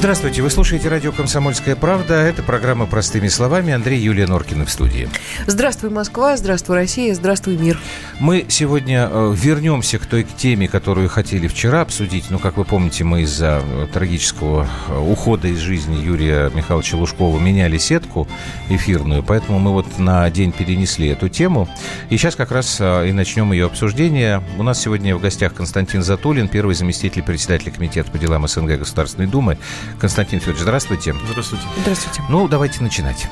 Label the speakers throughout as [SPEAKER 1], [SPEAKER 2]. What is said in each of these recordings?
[SPEAKER 1] Здравствуйте, вы слушаете радио «Комсомольская правда». Это программа «Простыми словами». Андрей Юлия Норкина в студии.
[SPEAKER 2] Здравствуй, Москва, здравствуй, Россия, здравствуй, мир.
[SPEAKER 1] Мы сегодня э, вернемся к той теме, которую хотели вчера обсудить. Но, как вы помните, мы из-за э, трагического э, ухода из жизни Юрия Михайловича Лужкова меняли сетку эфирную, поэтому мы вот на день перенесли эту тему. И сейчас как раз и начнем ее обсуждение. У нас сегодня в гостях Константин Затулин, первый заместитель председателя Комитета по делам СНГ Государственной Думы. Константин Федорович, здравствуйте.
[SPEAKER 3] Здравствуйте.
[SPEAKER 2] Здравствуйте.
[SPEAKER 1] Ну, давайте начинать.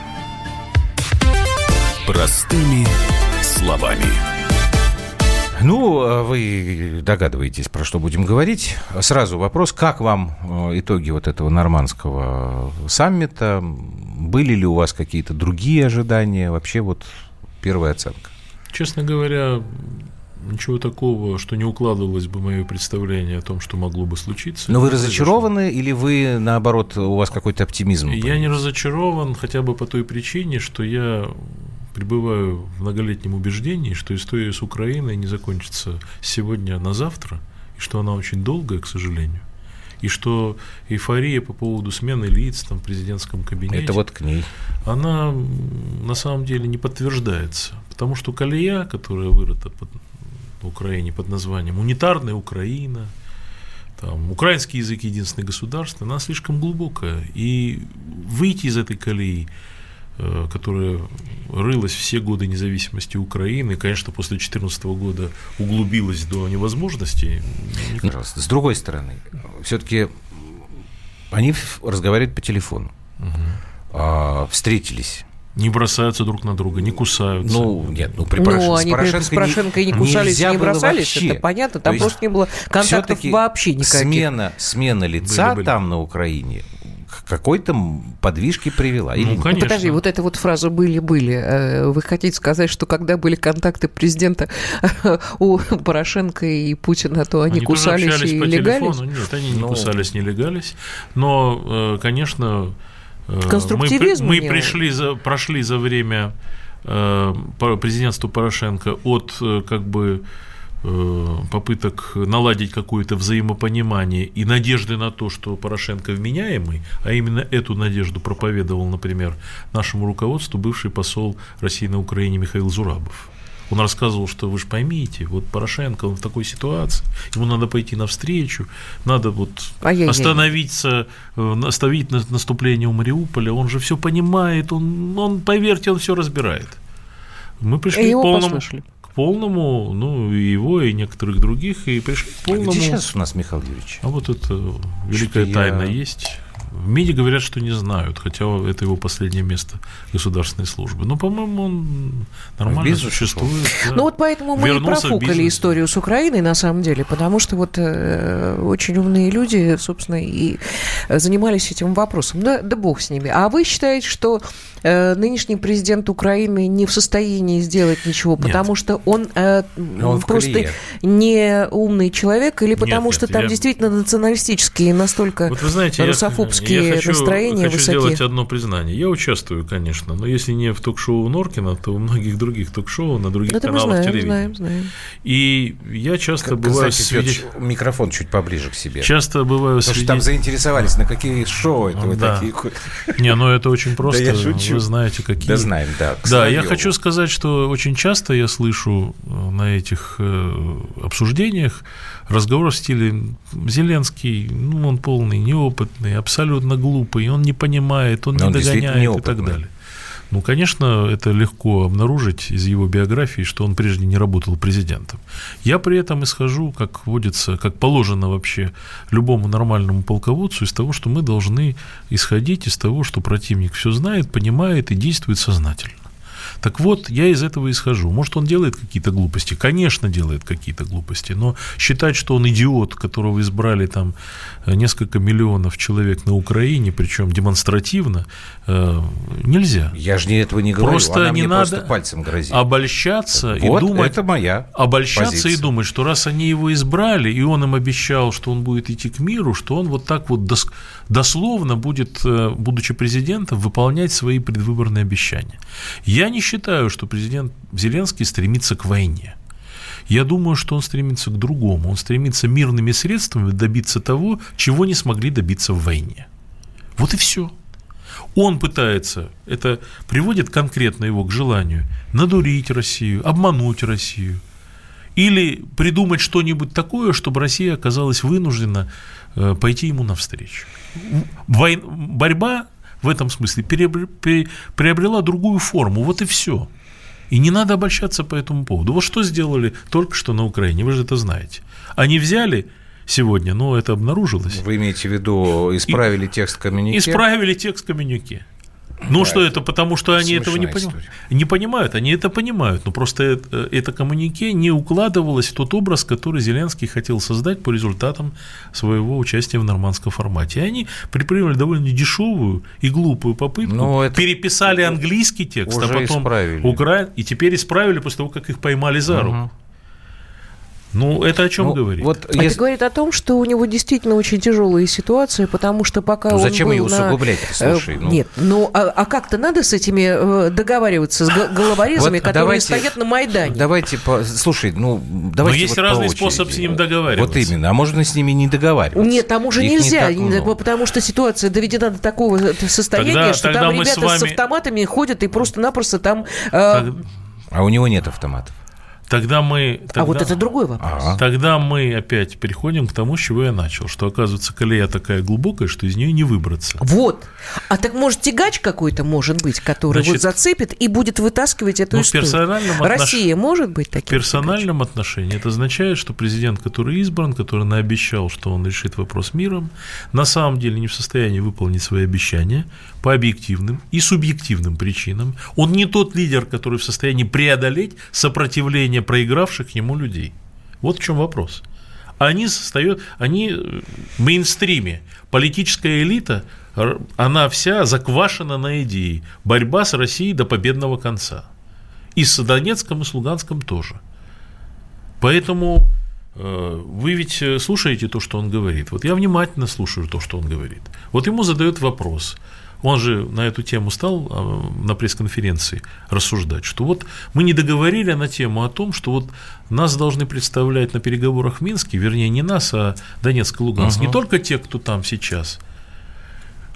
[SPEAKER 4] Простыми словами.
[SPEAKER 1] Ну, а вы догадываетесь, про что будем говорить. Сразу вопрос, как вам э, итоги вот этого нормандского саммита? Были ли у вас какие-то другие ожидания? Вообще вот первая оценка.
[SPEAKER 3] Честно говоря, ничего такого, что не укладывалось бы мое представление о том, что могло бы случиться.
[SPEAKER 1] Но вы разочарованы или вы, наоборот, у вас какой-то оптимизм?
[SPEAKER 3] Я не разочарован хотя бы по той причине, что я пребываю в многолетнем убеждении, что история с Украиной не закончится сегодня на завтра, и что она очень долгая, к сожалению и что эйфория по поводу смены лиц там, в президентском кабинете...
[SPEAKER 1] Это вот к ней.
[SPEAKER 3] Она на самом деле не подтверждается, потому что колея, которая вырыта под на Украине под названием «Унитарная Украина», там, украинский язык единственное государство, она слишком глубокая. И выйти из этой колеи, э, которая рылась все годы независимости Украины, конечно, после 2014 года углубилась до невозможности.
[SPEAKER 1] С другой стороны, все-таки они разговаривают по телефону, угу. встретились
[SPEAKER 3] не бросаются друг на друга, не кусаются.
[SPEAKER 1] Ну, нет, ну,
[SPEAKER 2] при Порошенко, ну, они с Порошенко, с Порошенко не, не кусались, не бросались, вообще. это понятно, там То просто не было контактов вообще никаких.
[SPEAKER 1] Смена, смена лица были, были. там на Украине к какой-то подвижке привела.
[SPEAKER 2] Ну, конечно. Ну, подожди, вот эта вот фраза «были-были». Э, вы хотите сказать, что когда были контакты президента у Порошенко и Путина, то они, они кусались и легались?
[SPEAKER 3] Нет, они не ну... кусались, не легались. Но, э, конечно,
[SPEAKER 2] Конструктивизм
[SPEAKER 3] мы, мы пришли за, прошли за время э, президентства Порошенко от э, как бы попыток наладить какое-то взаимопонимание и надежды на то, что Порошенко вменяемый, а именно эту надежду проповедовал, например, нашему руководству бывший посол России на Украине Михаил Зурабов. Он рассказывал, что вы же поймите, вот Порошенко, он в такой ситуации, ему надо пойти навстречу, надо вот Ай-яй-яй. остановиться, э, остановить наступление у Мариуполя, он же все понимает, он, он, поверьте, он все разбирает. Мы пришли к полному, к полному, ну, и его, и некоторых других, и пришли к полному... А
[SPEAKER 1] где сейчас у нас Михаил Юрьевич?
[SPEAKER 3] А вот это великая что тайна я... есть. В МИДе говорят, что не знают, хотя это его последнее место государственной службы. Но, по-моему, он нормально существует.
[SPEAKER 2] Да. Ну вот поэтому мы Вернулся и профукали историю с Украиной, на самом деле, потому что вот э, очень умные люди, собственно, и занимались этим вопросом. Да, да бог с ними. А вы считаете, что э, нынешний президент Украины не в состоянии сделать ничего, потому нет. что он, э, он просто не умный человек, или потому нет, что нет, там я... действительно националистические настолько вот вы знаете, русофобские я хочу, настроения
[SPEAKER 3] хочу
[SPEAKER 2] высокие.
[SPEAKER 3] сделать одно признание. Я участвую, конечно, но если не в ток-шоу Норкина, то у многих других ток-шоу на других Это каналах знаем, телевидения. Знаем, знаем. И я часто как, бываю
[SPEAKER 1] свидетелем... Микрофон чуть поближе к себе.
[SPEAKER 3] Часто бываю
[SPEAKER 1] Потому свидетелем... что там заинтересовались, на какие шоу это вы да. такие...
[SPEAKER 3] Не, ну это очень просто. Да я шучу. Вы знаете, какие.
[SPEAKER 1] Да знаем, да.
[SPEAKER 3] Да, я хочу сказать, что очень часто я слышу э, на этих э, обсуждениях разговор в стиле Зеленский, ну, он полный, неопытный, абсолютно глупый, он не понимает, он Но не он догоняет и так далее. Ну, конечно, это легко обнаружить из его биографии, что он прежде не работал президентом. Я при этом исхожу, как водится, как положено вообще любому нормальному полководцу, из того, что мы должны исходить из того, что противник все знает, понимает и действует сознательно. Так вот, я из этого исхожу. Может, он делает какие-то глупости? Конечно, делает какие-то глупости, но считать, что он идиот, которого избрали там э, несколько миллионов человек на Украине, причем демонстративно, э, нельзя.
[SPEAKER 1] Я же не этого не говорю.
[SPEAKER 3] Просто Она не надо просто пальцем грозит. обольщаться вот и думать.
[SPEAKER 1] Это моя
[SPEAKER 3] обольщаться
[SPEAKER 1] позиция.
[SPEAKER 3] и думать, что раз они его избрали, и он им обещал, что он будет идти к миру, что он вот так вот дос, дословно будет, э, будучи президентом, выполнять свои предвыборные обещания. Я не считаю, что президент Зеленский стремится к войне. Я думаю, что он стремится к другому. Он стремится мирными средствами добиться того, чего не смогли добиться в войне. Вот и все. Он пытается, это приводит конкретно его к желанию надурить Россию, обмануть Россию. Или придумать что-нибудь такое, чтобы Россия оказалась вынуждена пойти ему навстречу. Войн, борьба в этом смысле приобрела другую форму. Вот и все. И не надо обольщаться по этому поводу. Вот что сделали только что на Украине, вы же это знаете. Они взяли сегодня, но это обнаружилось.
[SPEAKER 1] Вы имеете в виду, исправили и, текст коммюнике?
[SPEAKER 3] Исправили текст коммюнике. Ну, да, что это, потому что они этого не понимают. Не понимают, они это понимают, но просто это, это коммунике не укладывалось в тот образ, который Зеленский хотел создать по результатам своего участия в нормандском формате. И они предприняли довольно дешевую и глупую попытку, но это переписали английский текст, а потом украин, и теперь исправили после того, как их поймали за руку. Угу. Ну, это о чем ну, говорит?
[SPEAKER 2] Вот это если... говорит о том, что у него действительно очень тяжелая ситуация, потому что пока ну, он
[SPEAKER 1] зачем
[SPEAKER 2] был
[SPEAKER 1] ее усугублять?
[SPEAKER 2] На... Слушай, ну... Нет, ну а, а как-то надо с этими э, договариваться, с головорезами, вот, которые давайте, стоят на Майдане?
[SPEAKER 1] Давайте, по... слушай, ну, давайте
[SPEAKER 3] Но есть
[SPEAKER 1] вот
[SPEAKER 3] разный способ с ним договариваться.
[SPEAKER 1] Вот именно, а можно с ними не договариваться?
[SPEAKER 2] Нет, там уже Их нельзя, не потому что ситуация доведена до такого состояния, тогда, что тогда там ребята с, вами... с автоматами ходят и просто-напросто там... Э...
[SPEAKER 1] А у него нет автоматов.
[SPEAKER 3] Тогда мы... Тогда,
[SPEAKER 2] а вот это другой вопрос.
[SPEAKER 3] Ага. Тогда мы опять переходим к тому, с чего я начал, что, оказывается, колея такая глубокая, что из нее не выбраться.
[SPEAKER 2] Вот. А так, может, тягач какой-то может быть, который Значит, вот зацепит и будет вытаскивать эту ну, историю? Персональном Россия отнош... может быть таким?
[SPEAKER 3] В персональном тягач? отношении это означает, что президент, который избран, который наобещал, что он решит вопрос миром, на самом деле не в состоянии выполнить свои обещания по объективным и субъективным причинам. Он не тот лидер, который в состоянии преодолеть сопротивление не проигравших ему людей. Вот в чем вопрос. Они состоят, они в мейнстриме. Политическая элита, она вся заквашена на идее. Борьба с Россией до победного конца. И с Донецком, и с Луганском тоже. Поэтому э, вы ведь слушаете то, что он говорит. Вот я внимательно слушаю то, что он говорит. Вот ему задают вопрос – он же на эту тему стал а, на пресс-конференции рассуждать, что вот мы не договорили на тему о том, что вот нас должны представлять на переговорах в Минске, вернее, не нас, а Донецк и Луганск, угу. не только те, кто там сейчас.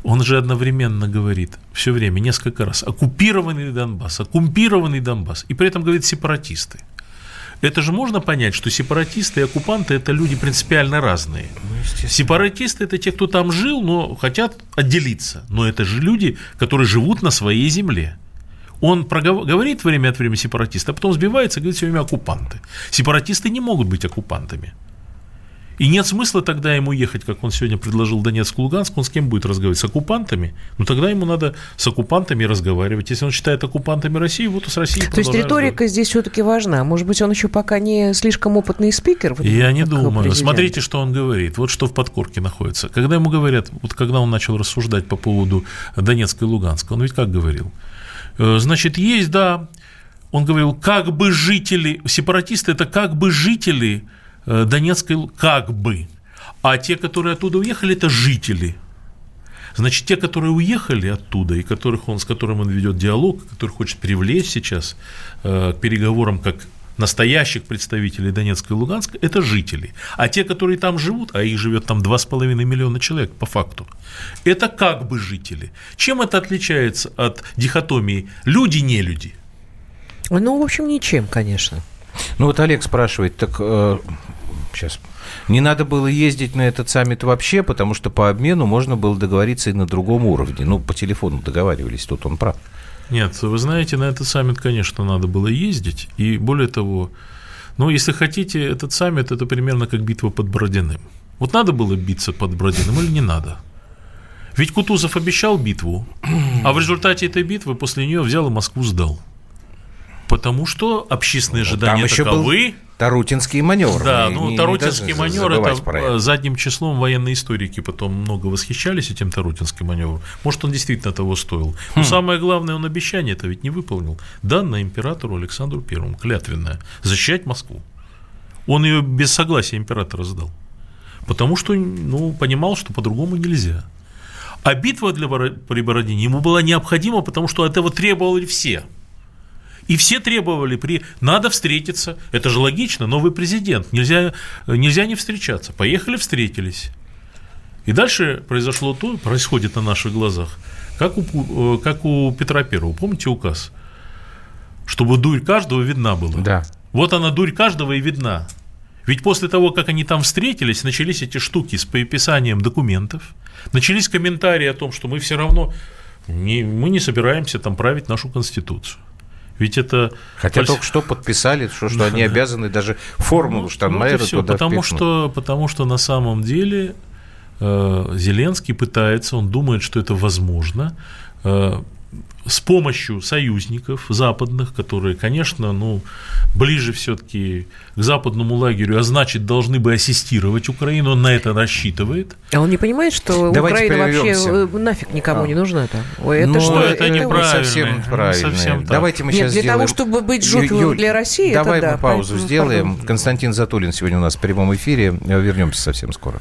[SPEAKER 3] Он же одновременно говорит все время, несколько раз, оккупированный Донбасс, оккупированный Донбасс, и при этом говорит сепаратисты. Это же можно понять, что сепаратисты и оккупанты – это люди принципиально разные. Ну, сепаратисты – это те, кто там жил, но хотят отделиться. Но это же люди, которые живут на своей земле. Он проговор... говорит время от времени сепаратист, а потом сбивается и говорит все время оккупанты. Сепаратисты не могут быть оккупантами. И нет смысла тогда ему ехать, как он сегодня предложил Донецк, Луганск, он с кем будет разговаривать? С оккупантами? Ну тогда ему надо с оккупантами разговаривать. Если он считает оккупантами России, вот с Россией
[SPEAKER 2] То есть риторика здесь все-таки важна. Может быть, он еще пока не слишком опытный спикер?
[SPEAKER 3] Я не думаю. Президент. Смотрите, что он говорит. Вот что в подкорке находится. Когда ему говорят, вот когда он начал рассуждать по поводу Донецка и Луганска, он ведь как говорил? «Э, значит, есть, да, он говорил, как бы жители, сепаратисты это как бы жители Донецкой как бы. А те, которые оттуда уехали, это жители. Значит, те, которые уехали оттуда, и которых он, с которым он ведет диалог, который хочет привлечь сейчас э, к переговорам как настоящих представителей Донецка и Луганска, это жители. А те, которые там живут, а их живет там 2,5 миллиона человек по факту, это как бы жители. Чем это отличается от дихотомии люди-не люди?
[SPEAKER 2] Ну, в общем, ничем, конечно.
[SPEAKER 1] Ну вот Олег спрашивает, так э, сейчас не надо было ездить на этот саммит вообще, потому что по обмену можно было договориться и на другом уровне. Ну, по телефону договаривались, тут он прав.
[SPEAKER 3] Нет, вы знаете, на этот саммит, конечно, надо было ездить. И более того, ну, если хотите, этот саммит – это примерно как битва под Бородиным. Вот надо было биться под Бородиным или не надо? Ведь Кутузов обещал битву, а в результате этой битвы после нее взял и Москву сдал. Потому что общественные ну, ожидания Там еще таковы. Был
[SPEAKER 1] Тарутинский маневр.
[SPEAKER 3] Да, ну не, Тарутинский не маневр это задним числом военные историки потом много восхищались этим Тарутинским маневром. Может, он действительно того стоил. Хм. Но самое главное, он обещание это ведь не выполнил. Данное императору Александру Первому, клятвенное, защищать Москву. Он ее без согласия императора сдал. Потому что ну, понимал, что по-другому нельзя. А битва для при Бородине ему была необходима, потому что этого требовали все – и все требовали, при... надо встретиться, это же логично, новый президент, нельзя, нельзя не встречаться. Поехали, встретились. И дальше произошло то, происходит на наших глазах, как у, э, как у Петра Первого. Помните указ? Чтобы дурь каждого видна была.
[SPEAKER 1] Да.
[SPEAKER 3] Вот она, дурь каждого и видна. Ведь после того, как они там встретились, начались эти штуки с переписанием документов, начались комментарии о том, что мы все равно не, мы не собираемся там править нашу конституцию. Ведь это...
[SPEAKER 1] Хотя фальс... только что подписали, что, что да, они обязаны даже формулу ну, Штанмайера
[SPEAKER 3] вот туда потому что, потому что на самом деле э, Зеленский пытается, он думает, что это возможно, э, с помощью союзников западных, которые, конечно, ну, ближе все-таки к западному лагерю, а значит, должны бы ассистировать Украину, он на это рассчитывает.
[SPEAKER 2] А он не понимает, что Давайте Украина вообще э, нафиг никому а. не нужна это?
[SPEAKER 3] Ой, это, ну, что, это, это неправильно.
[SPEAKER 1] Совсем правильно. Совсем Давайте мы Нет, сейчас
[SPEAKER 2] для
[SPEAKER 1] сделаем...
[SPEAKER 2] того, чтобы быть жопилом для России,
[SPEAKER 1] Давай
[SPEAKER 2] это
[SPEAKER 1] мы да, паузу сделаем. Пардон. Константин Затулин сегодня у нас в прямом эфире. Вернемся совсем скоро.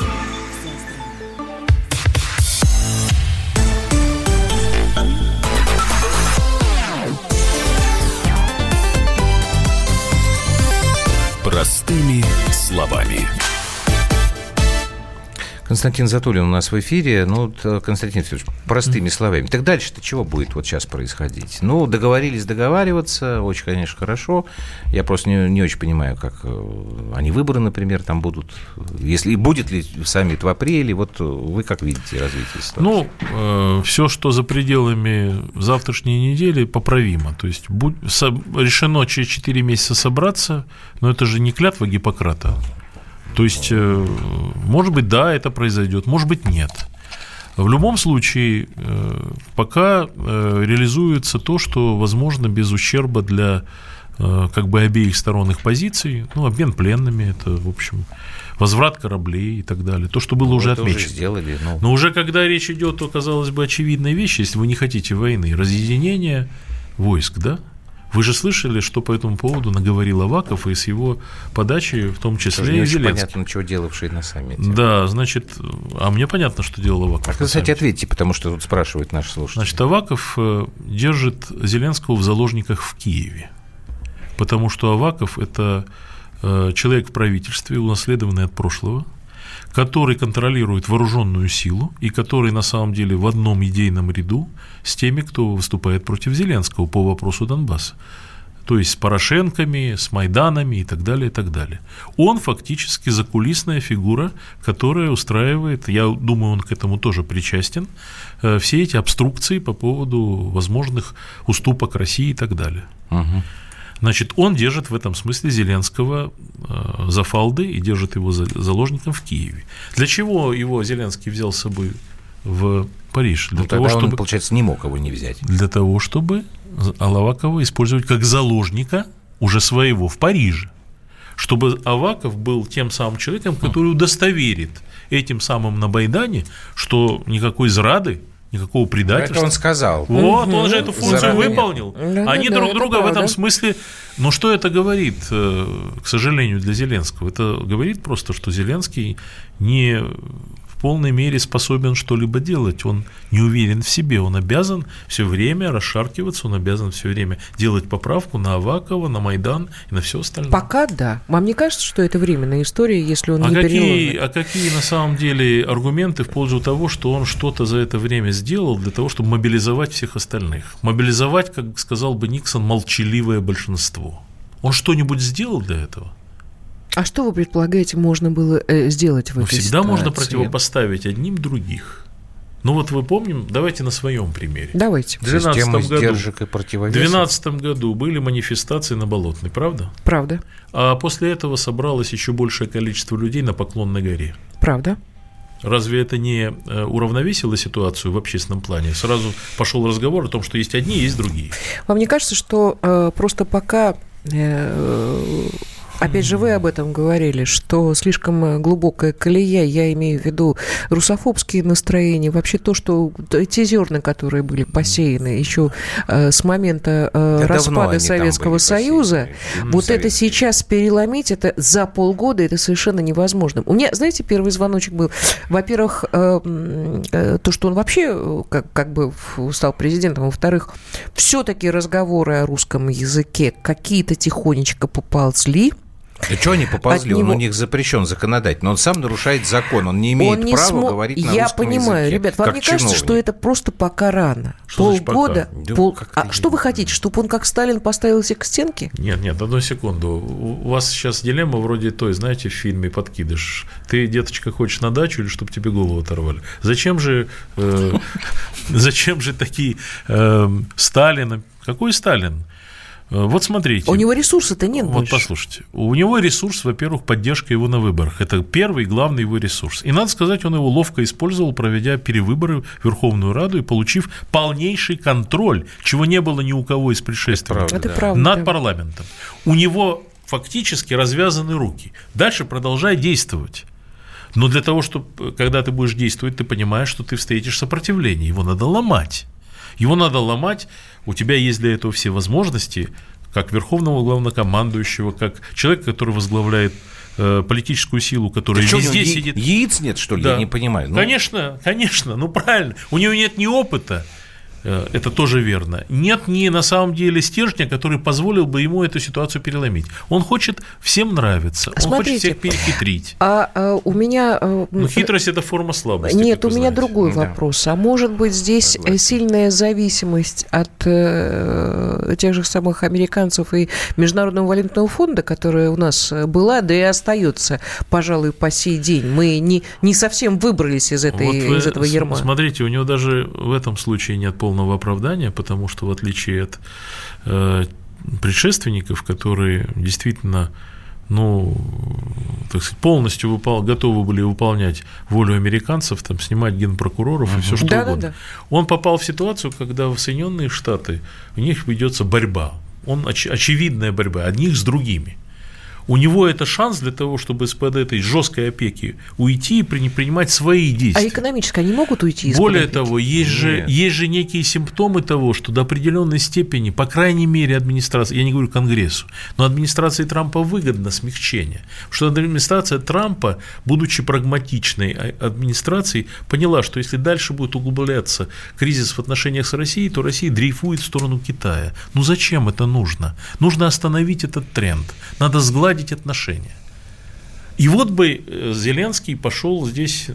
[SPEAKER 1] Константин Затулин у нас в эфире. Ну, э, Константин Федорович, простыми словами. Так дальше-то чего будет вот сейчас происходить? Ну, договорились договариваться, очень, конечно, хорошо. Я просто не, не очень понимаю, как э, они выборы, например, там будут. Если будет ли саммит в апреле, вот вы как видите развитие ситуации?
[SPEAKER 3] Ну, э, все, что за пределами завтрашней недели, поправимо. То есть будь, со, решено через 4 месяца собраться, но это же не клятва Гиппократа. То есть, э, может быть, да, это произойдет, может быть, нет. В любом случае, э, пока э, реализуется то, что возможно без ущерба для как бы обеих сторон их позиций, ну, обмен пленными, это, в общем, возврат кораблей и так далее. То, что было ну, уже отмечено. Уже
[SPEAKER 1] сделали,
[SPEAKER 3] но... но уже когда речь идет о, казалось бы, очевидной вещи, если вы не хотите войны, разъединение войск, да, вы же слышали, что по этому поводу наговорил Аваков и с его подачи, в том числе Тоже
[SPEAKER 1] не и очень понятно, чего делавший на саммите.
[SPEAKER 3] Да, значит, а мне понятно, что делал Аваков.
[SPEAKER 1] А, кстати, ответьте, потому что тут спрашивают наши слушатели.
[SPEAKER 3] Значит, Аваков э, держит Зеленского в заложниках в Киеве, потому что Аваков – это э, человек в правительстве, унаследованный от прошлого, который контролирует вооруженную силу и который на самом деле в одном идейном ряду с теми, кто выступает против Зеленского по вопросу Донбасса. То есть с Порошенками, с Майданами и так далее, и так далее. Он фактически закулисная фигура, которая устраивает, я думаю, он к этому тоже причастен, э, все эти обструкции по поводу возможных уступок России и так далее. Угу. Значит, он держит в этом смысле Зеленского э, за фалды и держит его за, заложником в Киеве. Для чего его Зеленский взял с собой в Париж?
[SPEAKER 1] Для ну, того, чтобы, он, получается, не мог его не взять.
[SPEAKER 3] Для того, чтобы Алавакова использовать как заложника уже своего в Париже. Чтобы Аваков был тем самым человеком, который удостоверит этим самым на Байдане, что никакой зрады никакого предательства.
[SPEAKER 1] Это он сказал.
[SPEAKER 3] Вот, угу. он же эту функцию Заранее. выполнил. Да, Они да, друг друга правда. в этом смысле... Но что это говорит, э, к сожалению, для Зеленского? Это говорит просто, что Зеленский не полной мере способен что-либо делать. Он не уверен в себе, он обязан все время расшаркиваться, он обязан все время делать поправку на Авакова, на Майдан и на все остальное.
[SPEAKER 2] Пока да. Вам не кажется, что это временная история, если он
[SPEAKER 3] а
[SPEAKER 2] не
[SPEAKER 3] какие, А какие на самом деле аргументы в пользу того, что он что-то за это время сделал для того, чтобы мобилизовать всех остальных? Мобилизовать, как сказал бы Никсон, молчаливое большинство. Он что-нибудь сделал для этого?
[SPEAKER 2] А что вы предполагаете, можно было э, сделать в ну, этой
[SPEAKER 3] всегда ситуации? можно противопоставить одним других. Ну вот вы помним, давайте на своем примере.
[SPEAKER 2] Давайте.
[SPEAKER 3] В 2012 году, в 2012 году были манифестации на Болотной, правда?
[SPEAKER 2] Правда.
[SPEAKER 3] А после этого собралось еще большее количество людей на Поклонной горе.
[SPEAKER 2] Правда.
[SPEAKER 3] Разве это не э, уравновесило ситуацию в общественном плане? Сразу пошел разговор о том, что есть одни, есть другие.
[SPEAKER 2] Вам не кажется, что э, просто пока э, Опять же, вы об этом говорили, что слишком э, глубокая колея, я имею в виду русофобские настроения, вообще то, что те зерна, которые были посеяны еще э, с момента э, распада Советского Союза, посеяны. вот Совет. это сейчас переломить, это за полгода, это совершенно невозможно. У меня, знаете, первый звоночек был, во-первых, то, что он вообще как, как бы стал президентом, во-вторых, все-таки разговоры о русском языке какие-то тихонечко поползли,
[SPEAKER 1] а что они поползли? Него... Он у них запрещен законодательно. Он сам нарушает закон. Он не имеет он не права смо... говорить на
[SPEAKER 2] Я понимаю, языке, ребят, вам не чиновник. кажется, что это просто пока рано? Что Полгода? Да, пол... А что вы хотите, чтобы он как Сталин поставил всех к стенке?
[SPEAKER 3] Нет, нет, одну секунду. У вас сейчас дилемма вроде той, знаете, в фильме «Подкидыш». Ты, деточка, хочешь на дачу или чтобы тебе голову оторвали? Зачем же, э, зачем же такие э, Сталина? Какой Сталин? Э, вот смотрите.
[SPEAKER 2] У него ресурса-то нет
[SPEAKER 3] Вот больше. послушайте. У него ресурс, во-первых, поддержка его на выборах. Это первый главный его ресурс. И надо сказать, он его ловко использовал, проведя перевыборы в Верховную Раду и получив полнейший контроль, чего не было ни у кого из предшественников,
[SPEAKER 2] Это правда,
[SPEAKER 3] над
[SPEAKER 2] да.
[SPEAKER 3] парламентом. У него фактически развязаны руки. Дальше продолжай действовать. Но для того, чтобы, когда ты будешь действовать, ты понимаешь, что ты встретишь сопротивление. Его надо ломать. Его надо ломать, у тебя есть для этого все возможности, как верховного главнокомандующего, как человека, который возглавляет э, политическую силу, которая да везде
[SPEAKER 1] что,
[SPEAKER 3] сидит.
[SPEAKER 1] Яиц нет, что ли? Да. Я не понимаю.
[SPEAKER 3] Ну... Конечно, конечно, ну правильно. У него нет ни опыта, это тоже верно. Нет ни на самом деле стержня, который позволил бы ему эту ситуацию переломить. Он хочет всем нравиться, он хочет всех перехитрить.
[SPEAKER 2] А, а у меня...
[SPEAKER 3] Э, Но хитрость – это форма слабости.
[SPEAKER 2] Нет, у меня знаете. другой да. вопрос. А может быть здесь Согласен. сильная зависимость от э, тех же самых американцев и Международного валютного фонда, которая у нас была, да и остается, пожалуй, по сей день. Мы не, не совсем выбрались из, этой, вот из этого ерма.
[SPEAKER 3] Смотрите, у него даже в этом случае нет полного полного оправдания, потому что в отличие от э, предшественников, которые действительно ну, так сказать, полностью выпол... готовы были выполнять волю американцев, там, снимать генпрокуроров и все что да, угодно. Да, да. Он попал в ситуацию, когда в Соединенные Штаты у них ведется борьба. Он оч... очевидная борьба одних с другими у него это шанс для того, чтобы из-под этой жесткой опеки уйти и принимать свои действия.
[SPEAKER 2] А экономически они могут уйти из
[SPEAKER 3] Более опеки? того, есть же, есть же некие симптомы того, что до определенной степени, по крайней мере, администрация, я не говорю Конгрессу, но администрации Трампа выгодно смягчение. Что администрация Трампа, будучи прагматичной а, администрацией, поняла, что если дальше будет углубляться кризис в отношениях с Россией, то Россия дрейфует в сторону Китая. Ну зачем это нужно? Нужно остановить этот тренд. Надо сгладить наладить отношения. И вот бы э, Зеленский пошел здесь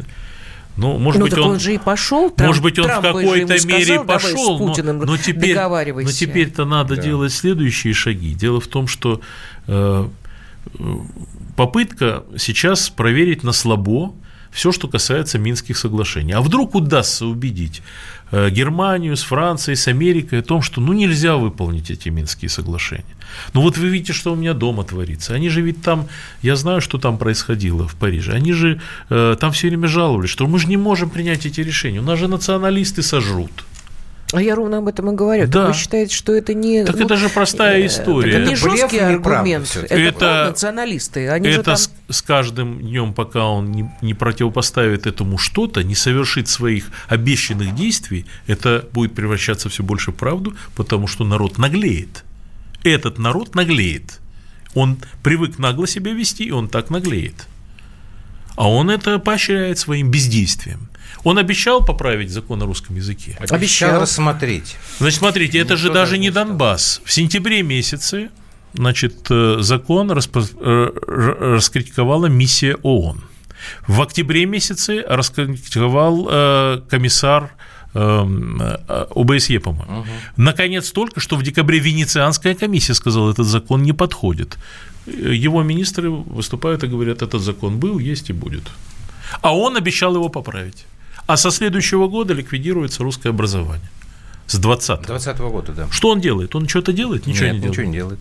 [SPEAKER 3] ну, может ну, быть, он,
[SPEAKER 2] он же и пошел.
[SPEAKER 3] Трамп, может быть, он Трамп в какой-то мере сказал, пошел, но, но теперь, но теперь-то надо да. делать следующие шаги. Дело в том, что э, попытка сейчас проверить на слабо все, что касается Минских соглашений. А вдруг удастся убедить Э, Германию, с Францией, с Америкой о том, что ну нельзя выполнить эти Минские соглашения. Ну вот вы видите, что у меня дома творится. Они же ведь там, я знаю, что там происходило в Париже, они же э, там все время жаловались, что мы же не можем принять эти решения, у нас же националисты сожрут.
[SPEAKER 2] А я ровно об этом и говорю. Да. Так вы считаете, что это не...
[SPEAKER 3] Так ну, это же простая э, история.
[SPEAKER 2] это не жесткий аргумент. Это, это националисты. Они
[SPEAKER 3] это
[SPEAKER 2] там...
[SPEAKER 3] с, с каждым днем, пока он не, не противопоставит этому что-то, не совершит своих обещанных действий, это будет превращаться все больше в правду, потому что народ наглеет. Этот народ наглеет. Он привык нагло себя вести, и он так наглеет. А он это поощряет своим бездействием. Он обещал поправить закон о русском языке?
[SPEAKER 1] Обещал рассмотреть.
[SPEAKER 3] Значит, смотрите, это же даже не Донбасс. В сентябре месяце значит, э, закон распро... Э, раскритиковала миссия ООН. В октябре месяце раскритиковал э, комиссар эм, ОБСЕ, по-моему. Угу. Наконец, только что в декабре Венецианская комиссия сказала, этот закон не подходит. Его министры выступают и говорят, этот закон был, есть и будет. А он обещал его поправить. А со следующего года ликвидируется русское образование. С 20-го.
[SPEAKER 1] 20 -го года, да.
[SPEAKER 3] Что он делает? Он что-то делает? Ничего
[SPEAKER 1] Нет,
[SPEAKER 3] не делает.
[SPEAKER 1] ничего не делает.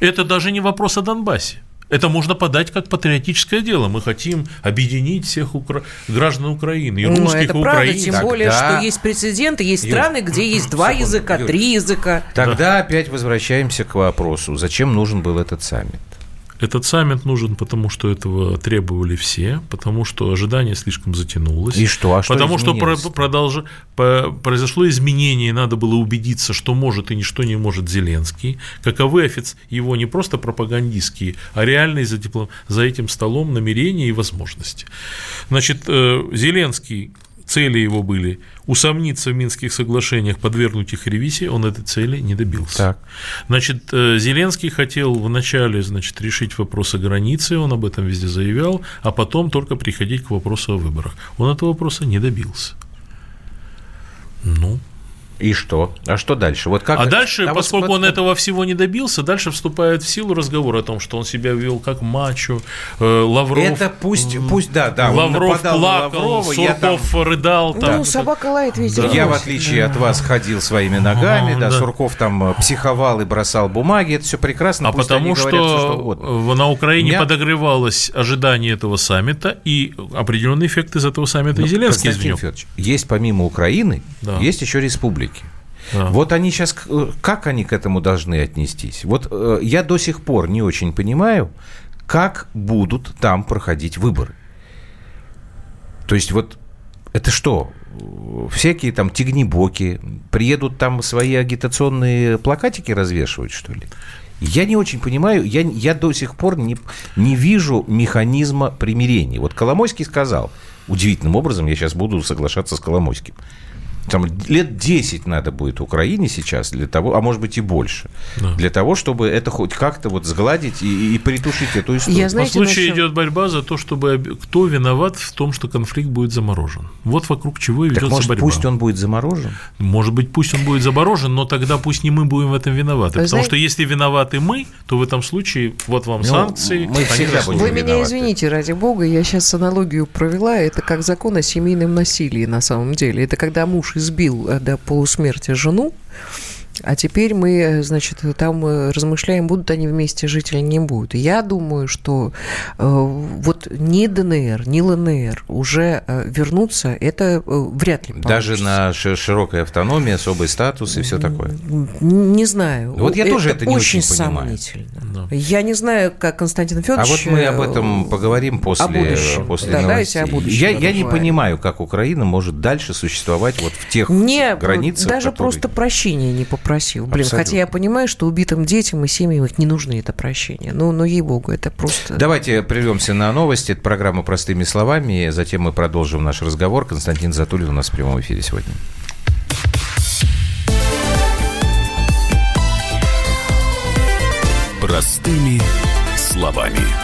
[SPEAKER 3] Это даже не вопрос о Донбассе. Это можно подать как патриотическое дело. Мы хотим объединить всех укра... граждан Украины и ну, русских это правда,
[SPEAKER 2] тем Тогда... более, что есть прецеденты, есть Юр, страны, где есть два секунду, языка, Юр. три языка.
[SPEAKER 1] Тогда да. опять возвращаемся к вопросу, зачем нужен был этот саммит?
[SPEAKER 3] Этот саммит нужен, потому что этого требовали все, потому что ожидание слишком затянулось.
[SPEAKER 1] И что? А
[SPEAKER 3] что потому что продолж... произошло изменение, надо было убедиться, что может и ничто не может Зеленский. Каковы офиц... его не просто пропагандистские, а реальные за, тепло... за этим столом намерения и возможности. Значит, э, Зеленский цели его были усомниться в Минских соглашениях, подвергнуть их ревизии, он этой цели не добился. Так. Значит, э, Зеленский хотел вначале значит, решить вопрос о границе, он об этом везде заявлял, а потом только приходить к вопросу о выборах. Он этого вопроса не добился.
[SPEAKER 1] Ну, и что? А что дальше? Вот как
[SPEAKER 3] а дальше, а поскольку вот, он этого всего не добился, дальше вступает в силу разговор о том, что он себя вел как мачо, э, Лавров...
[SPEAKER 1] Это пусть, пусть, да, да.
[SPEAKER 3] Лавров плакал, Лаврова, Сурков там... рыдал.
[SPEAKER 2] Ну, там, собака лает везде. Да.
[SPEAKER 1] Я, в отличие от вас, ходил своими ногами, да, да, Сурков там э, психовал и бросал бумаги, это все прекрасно.
[SPEAKER 3] А потому что, говорят, что на Украине Меня... подогревалось ожидание этого саммита, и определенный эффект из этого саммита Но, и Зеленский извлек.
[SPEAKER 1] Есть помимо Украины, да. есть еще республика республики. А. Вот они сейчас, э, как они к этому должны отнестись? Вот э, я до сих пор не очень понимаю, как будут там проходить выборы. То есть вот это что? Всякие там тигнибоки приедут там свои агитационные плакатики развешивать, что ли? Я не очень понимаю, я, я до сих пор не, не вижу механизма примирения. Вот Коломойский сказал, удивительным образом, я сейчас буду соглашаться с Коломойским – там лет 10 надо будет Украине сейчас для того, а может быть и больше, да. для того, чтобы это хоть как-то вот сгладить и, и притушить эту историю. Я,
[SPEAKER 3] знаете, По случаю идет борьба за то, чтобы кто виноват в том, что конфликт будет заморожен. Вот вокруг чего и ведется так,
[SPEAKER 1] может,
[SPEAKER 3] борьба.
[SPEAKER 1] пусть он будет заморожен?
[SPEAKER 3] Может быть, пусть он будет заморожен, но тогда пусть не мы будем в этом виноваты. Вы потому знаете... что если виноваты мы, то в этом случае вот вам ну, санкции.
[SPEAKER 1] Мы всегда будем
[SPEAKER 2] Вы меня виноваты. извините, ради бога, я сейчас аналогию провела. Это как закон о семейном насилии на самом деле. Это когда муж избил э, до полусмерти жену, а теперь мы, значит, там э, размышляем, будут они вместе жить или не будут. Я думаю, что э, вот ни ДНР, ни ЛНР уже э, вернуться, это э, вряд ли
[SPEAKER 1] получится. Даже на широкой автономии, особый статус и все такое?
[SPEAKER 2] Не знаю.
[SPEAKER 1] Вот я это тоже это не очень, очень
[SPEAKER 2] сомнительно. Да. Я не знаю, как Константин Федорович...
[SPEAKER 1] А вот мы об этом э, поговорим после, о после да, новостей. О будущем я я не понимаю, как Украина может дальше существовать вот в тех не, границах,
[SPEAKER 2] даже которые... просто прощения не попросить попросил. Блин, Абсолютно. хотя я понимаю, что убитым детям и семьям их не нужны это прощение. Ну, ну ей-богу, это просто...
[SPEAKER 1] Давайте прервемся на новости. Это программа «Простыми словами». Затем мы продолжим наш разговор. Константин Затулин у нас в прямом эфире сегодня.
[SPEAKER 4] Простыми словами.